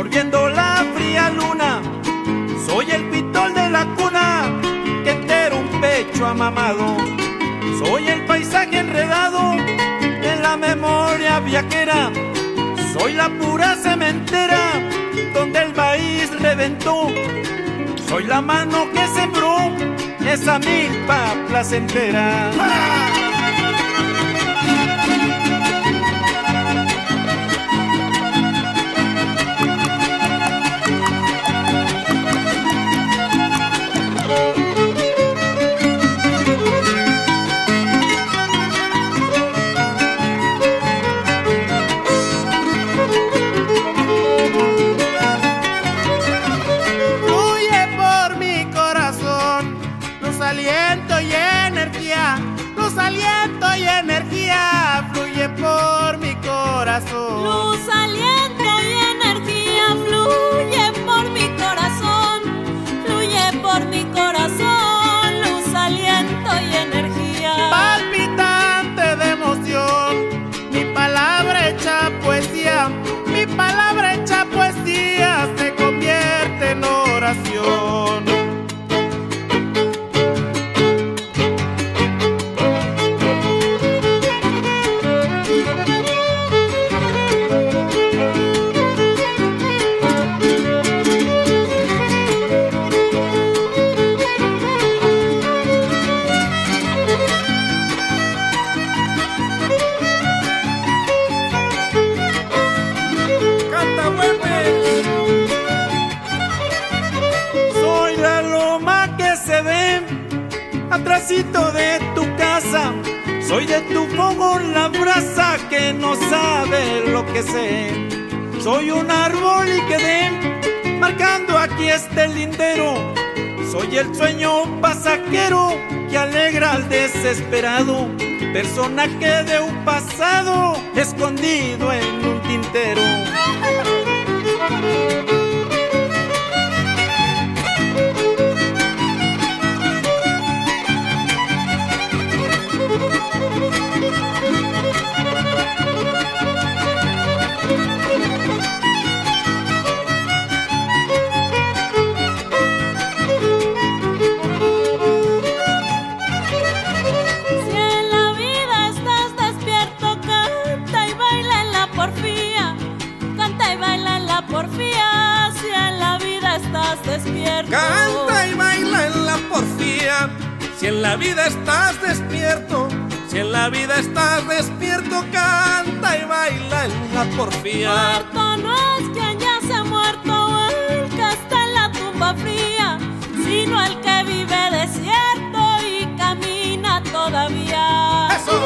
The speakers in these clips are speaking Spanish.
Sorbiendo la fría luna. Soy el pitol de la cuna que entero un pecho amamado. Soy el paisaje enredado en la memoria viajera. Soy la pura cementera donde el maíz reventó. Soy la mano que sembró esa milpa placentera. Luz, Soy un árbol y quedé marcando aquí este lindero. Soy el sueño pasajero que alegra al desesperado. Persona que de un pasado escondido en un tintero. En la vida estás despierto, si en la vida estás despierto, canta y baila en la porfía. Muerto no es quien ya se ha muerto, el que está en la tumba fría, sino el que vive desierto y camina todavía. ¡Eso!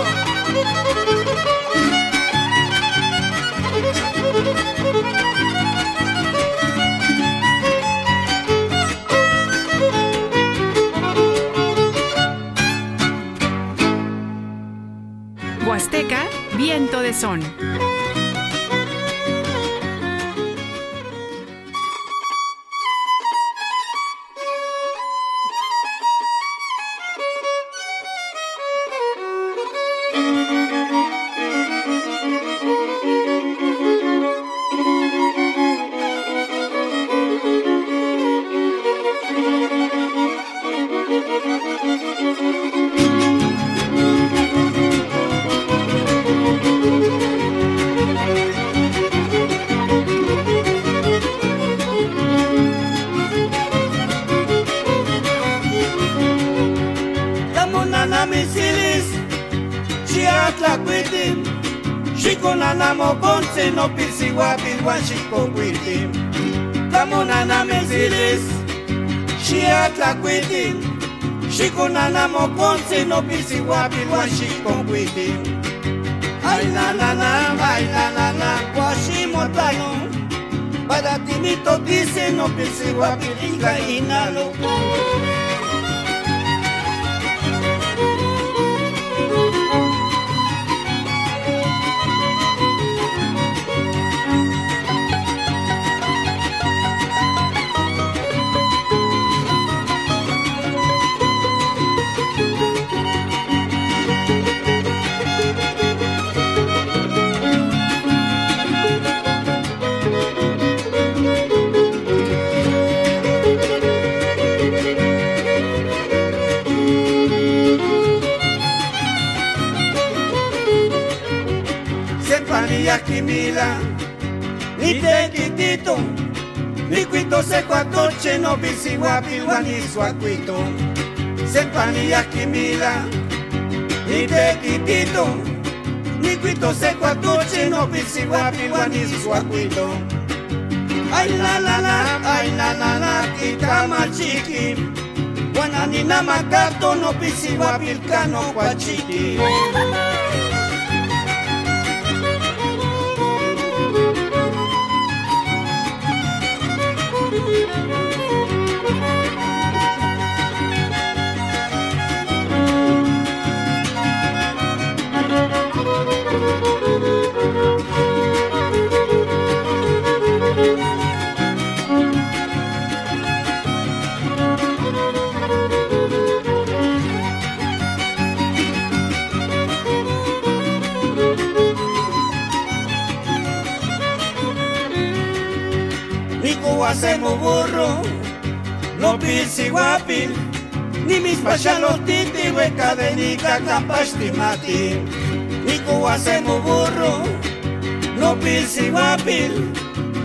Viento de son. Shikunanamo konse no pisiwapil wan shikokwiti Ay la la la, ay la la la, washimotayo Para timito dice no pisiwapil inga inalo no bisiwapi wani suacuito Sepanilla kimila Ni te quitito. Ni cuito se cuatoche no bisiwapi wani suacuito Ay la la la, ay la la la, kitama chiki Wanani na makato no bisiwapi el cano hacemos burro, no pisi guapi, ni mis pachalos titi hueca de ni hacemos burro, no pisi guapi,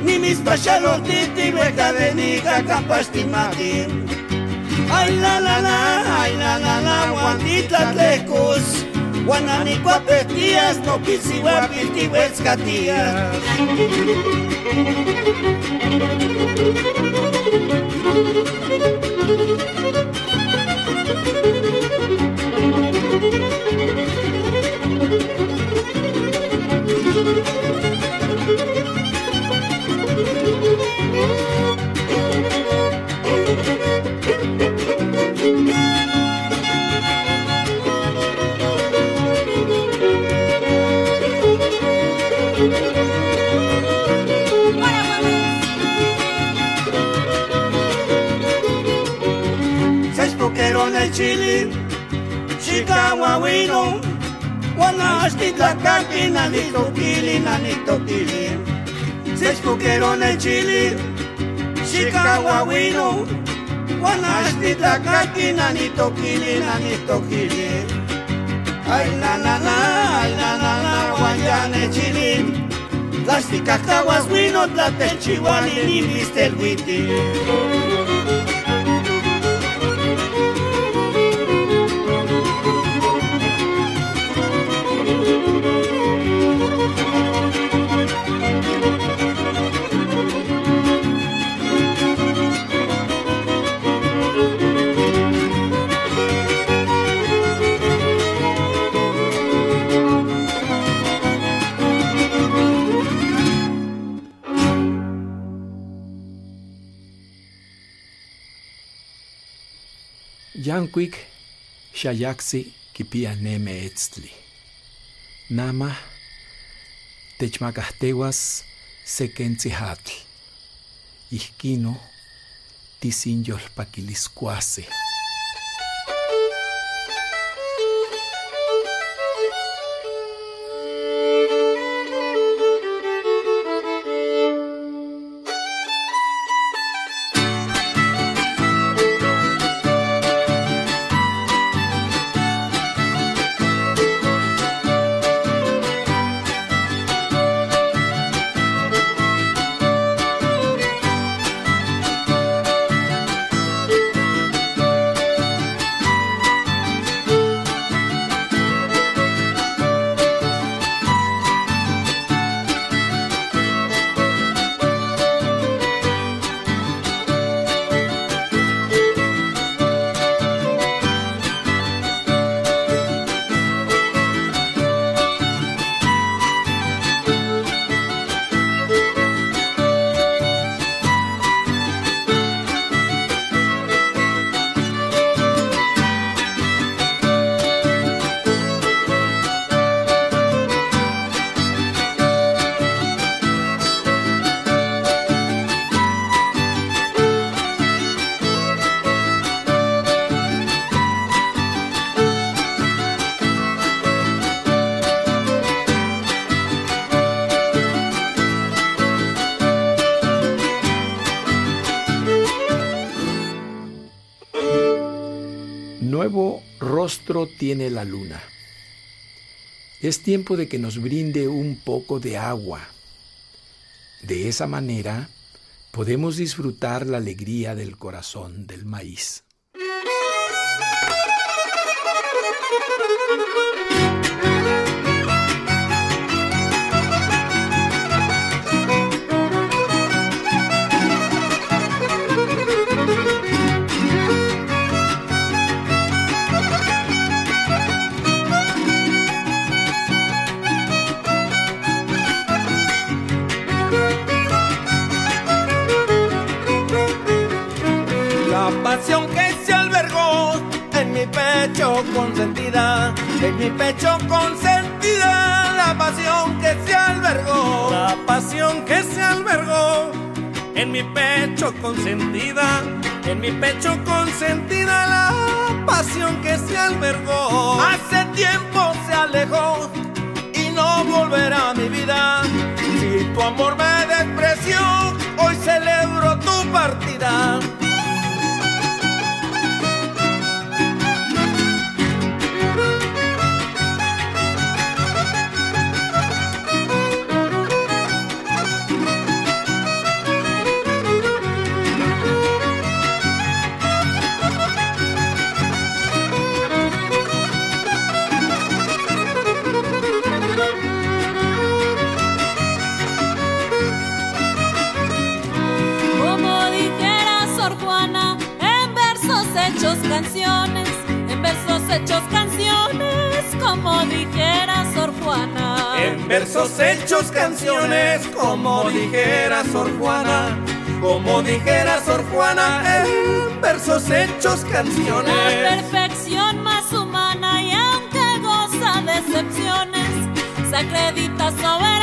ni mis pachalos titi hueca de ni mati. Ay la la la, ay la la la, guantita tlecos. Guanani cuapetías, no pisi guapi, tihuescatías. Seis de Chile, Chicago, Wino, Guanaski, Tlacaqui, Nanito, Kili, Nanito, Kili. Seis poqueros de Chile, Chicago, Wino, Guanaski, Tlacaqui, Nanito, Kili, Nanito, Kili. Ay, la, ay, la, Guayane, Chile. Las cacahuas, Wino, Tlatechihuani, ni viste el witi. Yankuik xayaksi kipia neme etztli. Nama techmakahtewas sekentzijatl. Ihkino tisinyolpakiliskuase. Tiene la luna. Es tiempo de que nos brinde un poco de agua. De esa manera podemos disfrutar la alegría del corazón del maíz. En mi pecho consentida, la pasión que se albergó, la pasión que se albergó, en mi pecho consentida, en mi pecho consentida, la pasión que se albergó. Hace tiempo se alejó y no volverá a mi vida. Si tu amor me despreció, hoy celebro tu partida. Hechos canciones, como dijera Sor Juana. En versos hechos canciones, como dijera Sor Juana. Como dijera Sor Juana, en versos hechos canciones. La perfección más humana y aunque goza de excepciones, se acredita soberana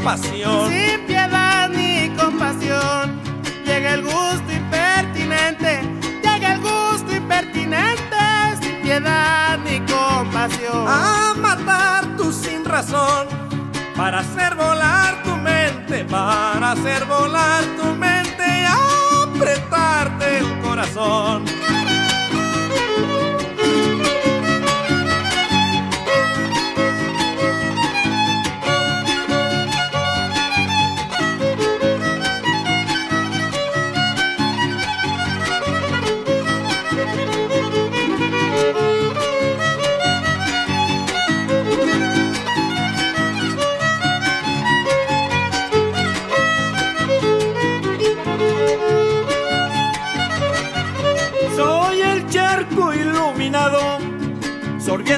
compasión. Sin piedad ni compasión, llega el gusto impertinente, llega el gusto impertinente, sin piedad ni compasión. A matar tú sin razón, para hacer volar tu mente, para hacer volar tu mente y apretarte el corazón.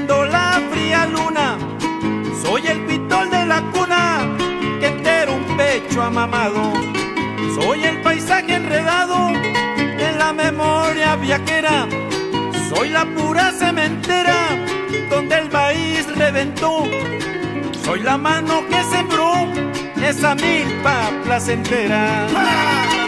La fría luna. Soy el pitol de la cuna que entero un pecho amamado. Soy el paisaje enredado en la memoria viajera. Soy la pura cementera donde el maíz reventó. Soy la mano que sembró esa milpa placentera. de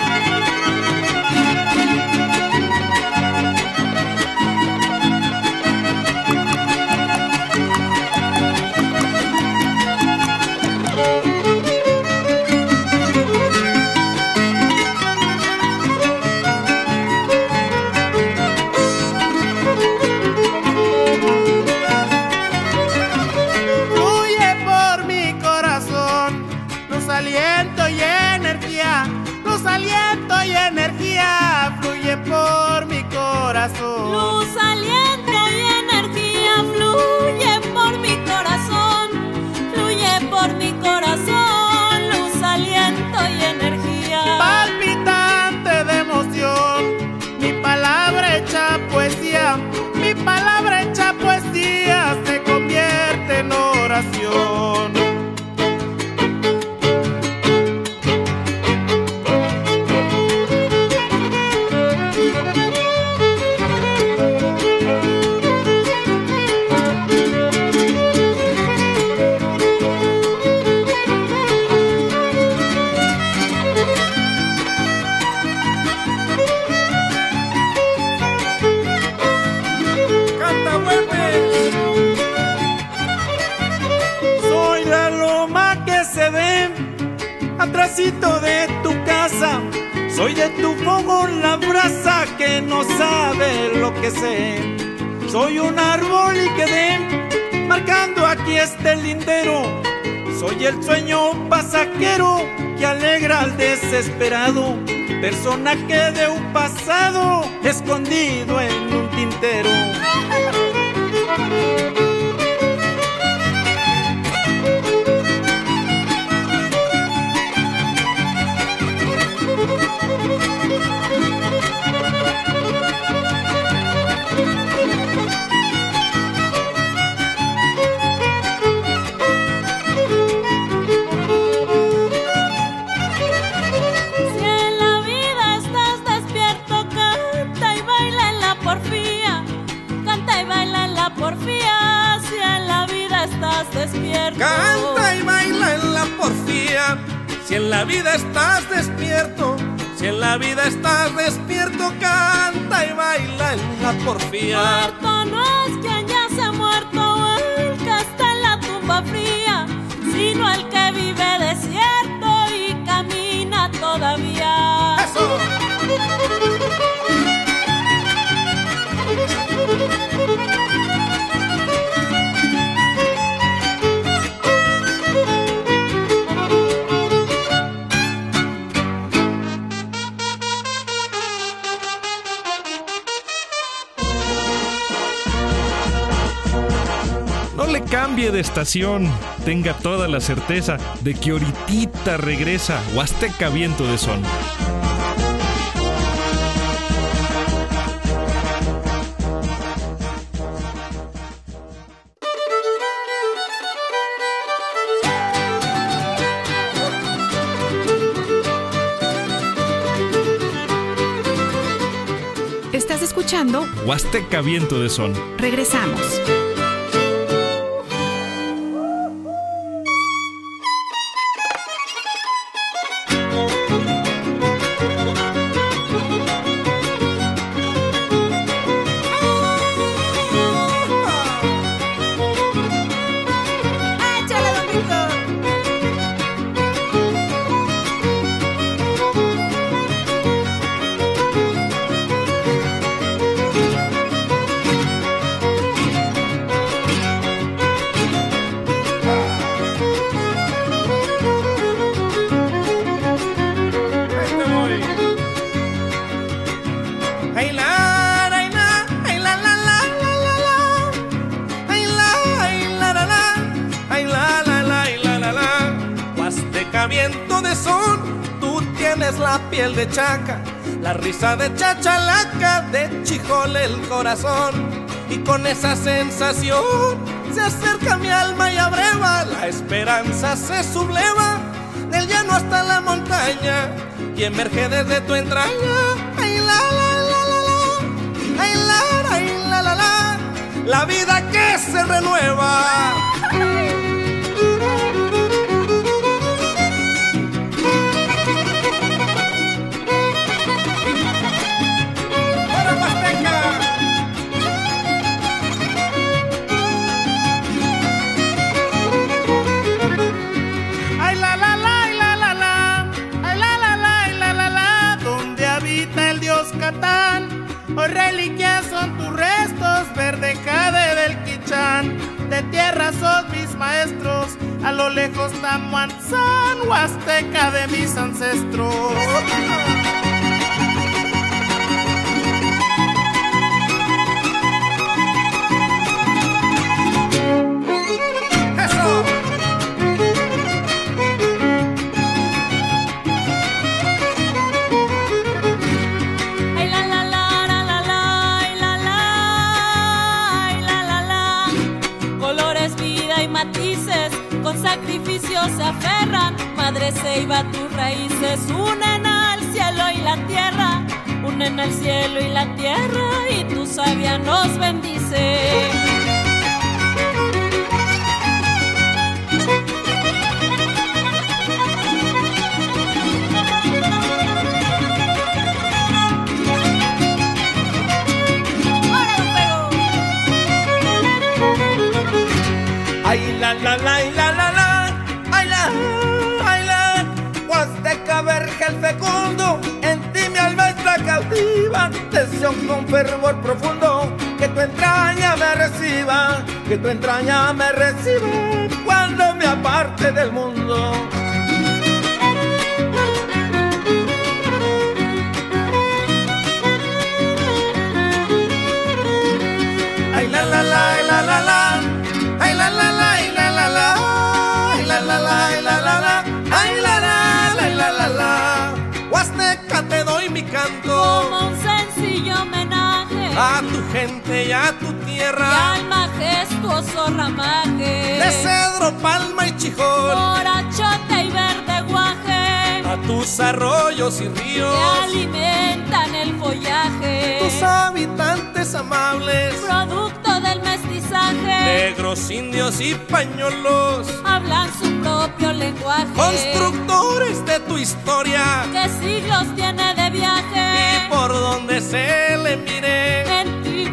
pasado escondido en un tintero. Si en la vida estás despierto, si en la vida estás despierto, canta y baila en la porfía. Muerto no es quien ya se ha muerto, el que está en la tumba fría, sino el que vive desierto y camina todavía. ¡Eso! De estación, tenga toda la certeza de que ahorita regresa Huasteca Viento de Son. Estás escuchando Huasteca Viento de Son. Regresamos. Y con esa sensación se acerca mi alma y abreva, la esperanza se subleva del llano hasta la montaña y emerge desde tu entraña. Ay, la, la, la, la, la. Ay, la, la, la, la. La vida que se renueva. Con fervor profundo. Que tu entraña me reciba que tu entraña me reciba cuando me aparte del mundo gente y a tu y tierra al majestuoso ramaje. de cedro, palma y chijol. Morachote y verde guaje. A tus arroyos y que ríos alimentan el follaje. tus habitantes amables. Producto del mestizaje, negros, indios y pañolos hablan su propio lenguaje. constructores de tu historia. Que siglos tiene de y viaje. por donde se le mire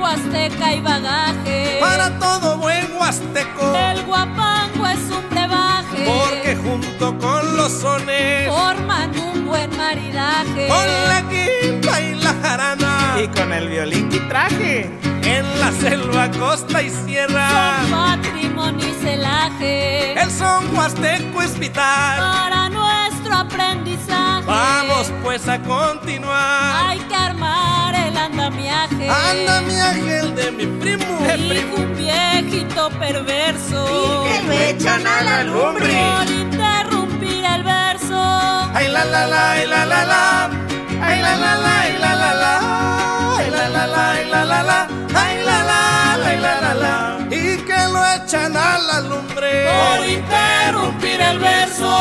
Azteca y bagaje. para todo buen huasteco El guapango es un brebaje. porque junto con los sones forman un buen maridaje. con la quinta y la jarana Y con el violín y traje. en la selva costa y sierra Son patrimonio y celaje. el son huasteco es vital Para nuestro aprendizaje. vamos pues a continuar Hay que armar anda mi ángel. Anda mi ángel de mi primo. Y primo. un viejito perverso. Y que lo echan a la lumbre. Por interrumpir el verso. Ay la la la, ay la la la. Ay la la la, ay la la la. Ay la la la, ay la la la. Ay la la la, ay la la la. Y que lo echan a la lumbre. Por interrumpir el verso.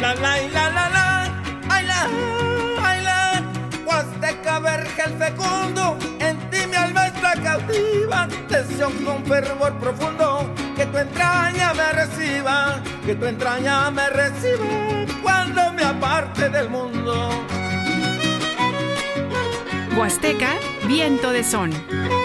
la la la la la ay la ay la. Huasteca verja el fecundo en ti mi alma está cautiva. Tensión con fervor profundo que tu entraña me reciba que tu entraña me reciba cuando me aparte del mundo. Huasteca viento de son.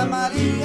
Santa Maria.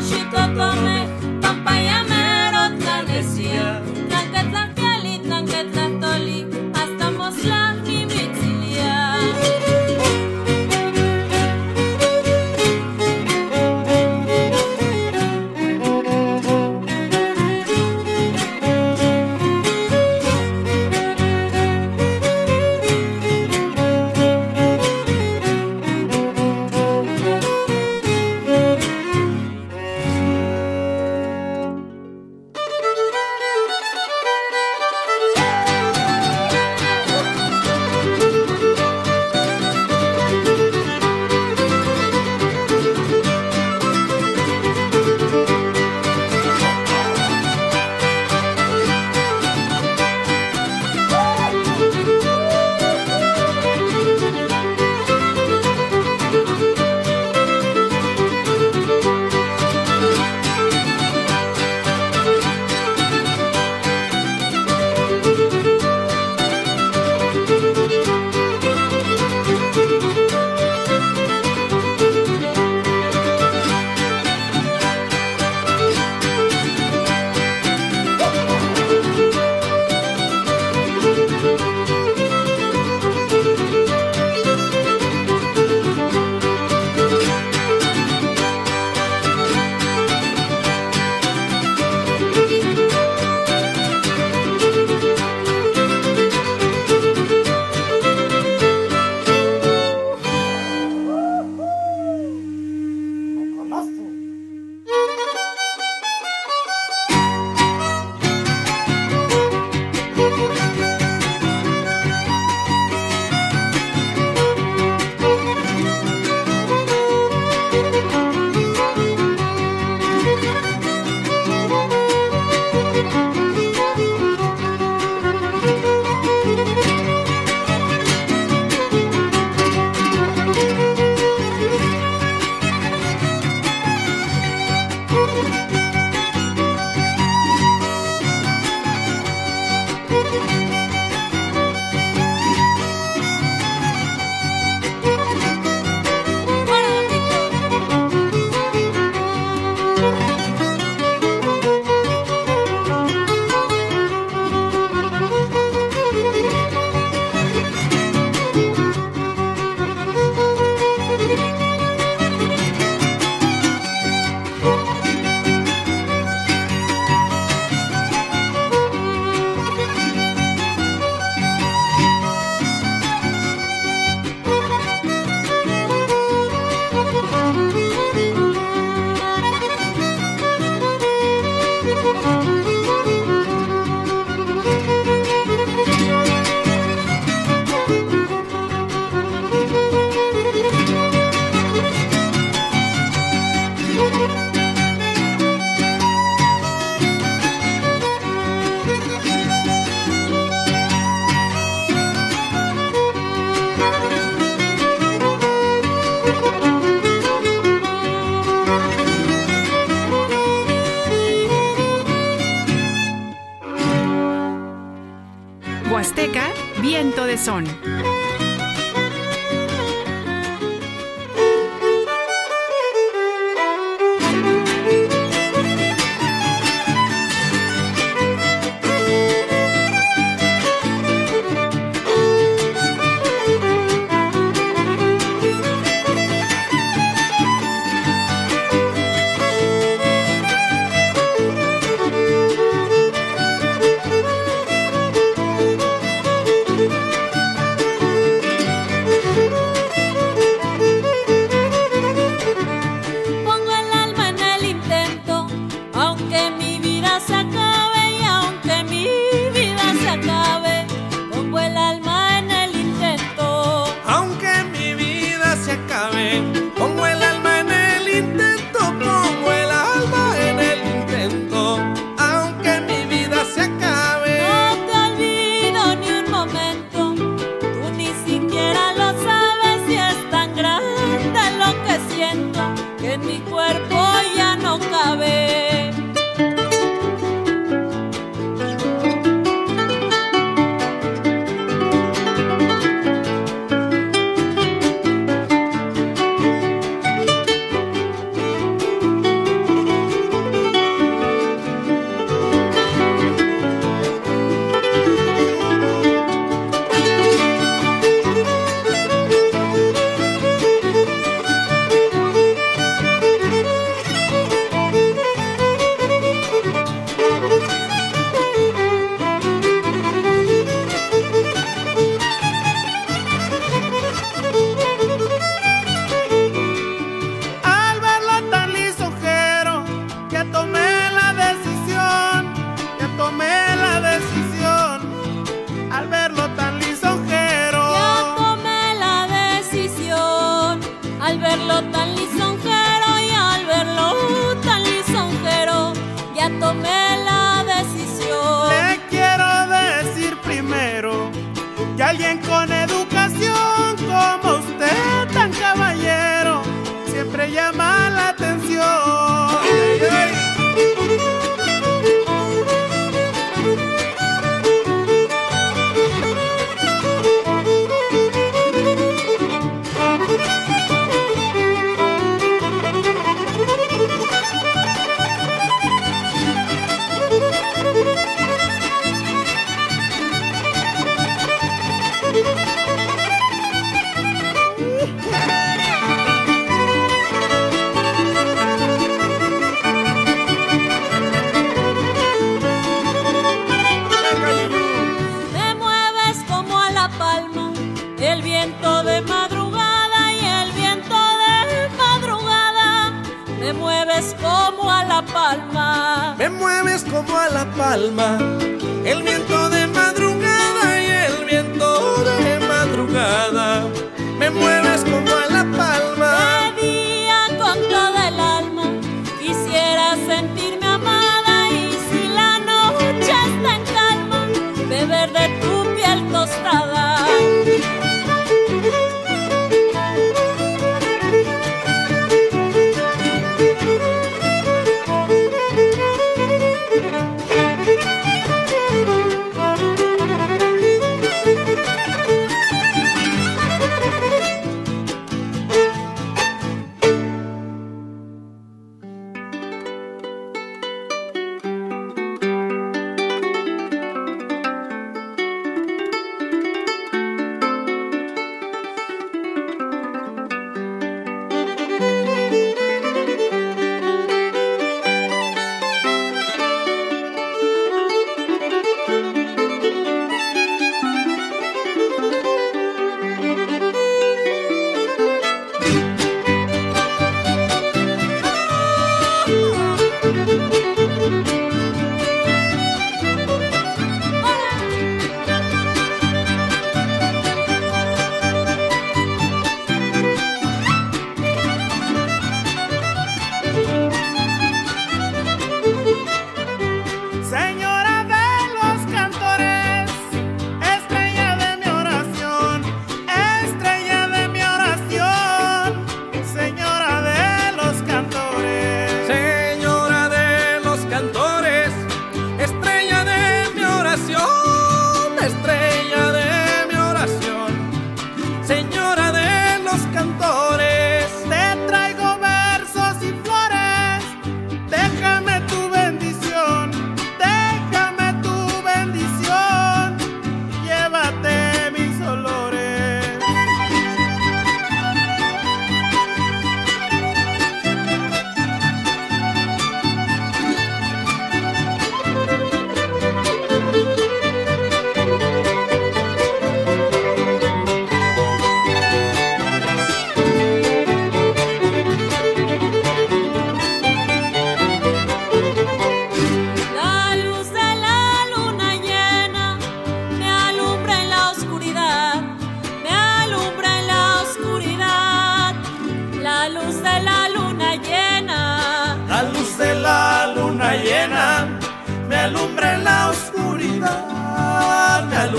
Chicago,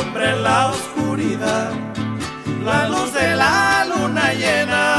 alumbra en la oscuridad. La luz de la luna llena.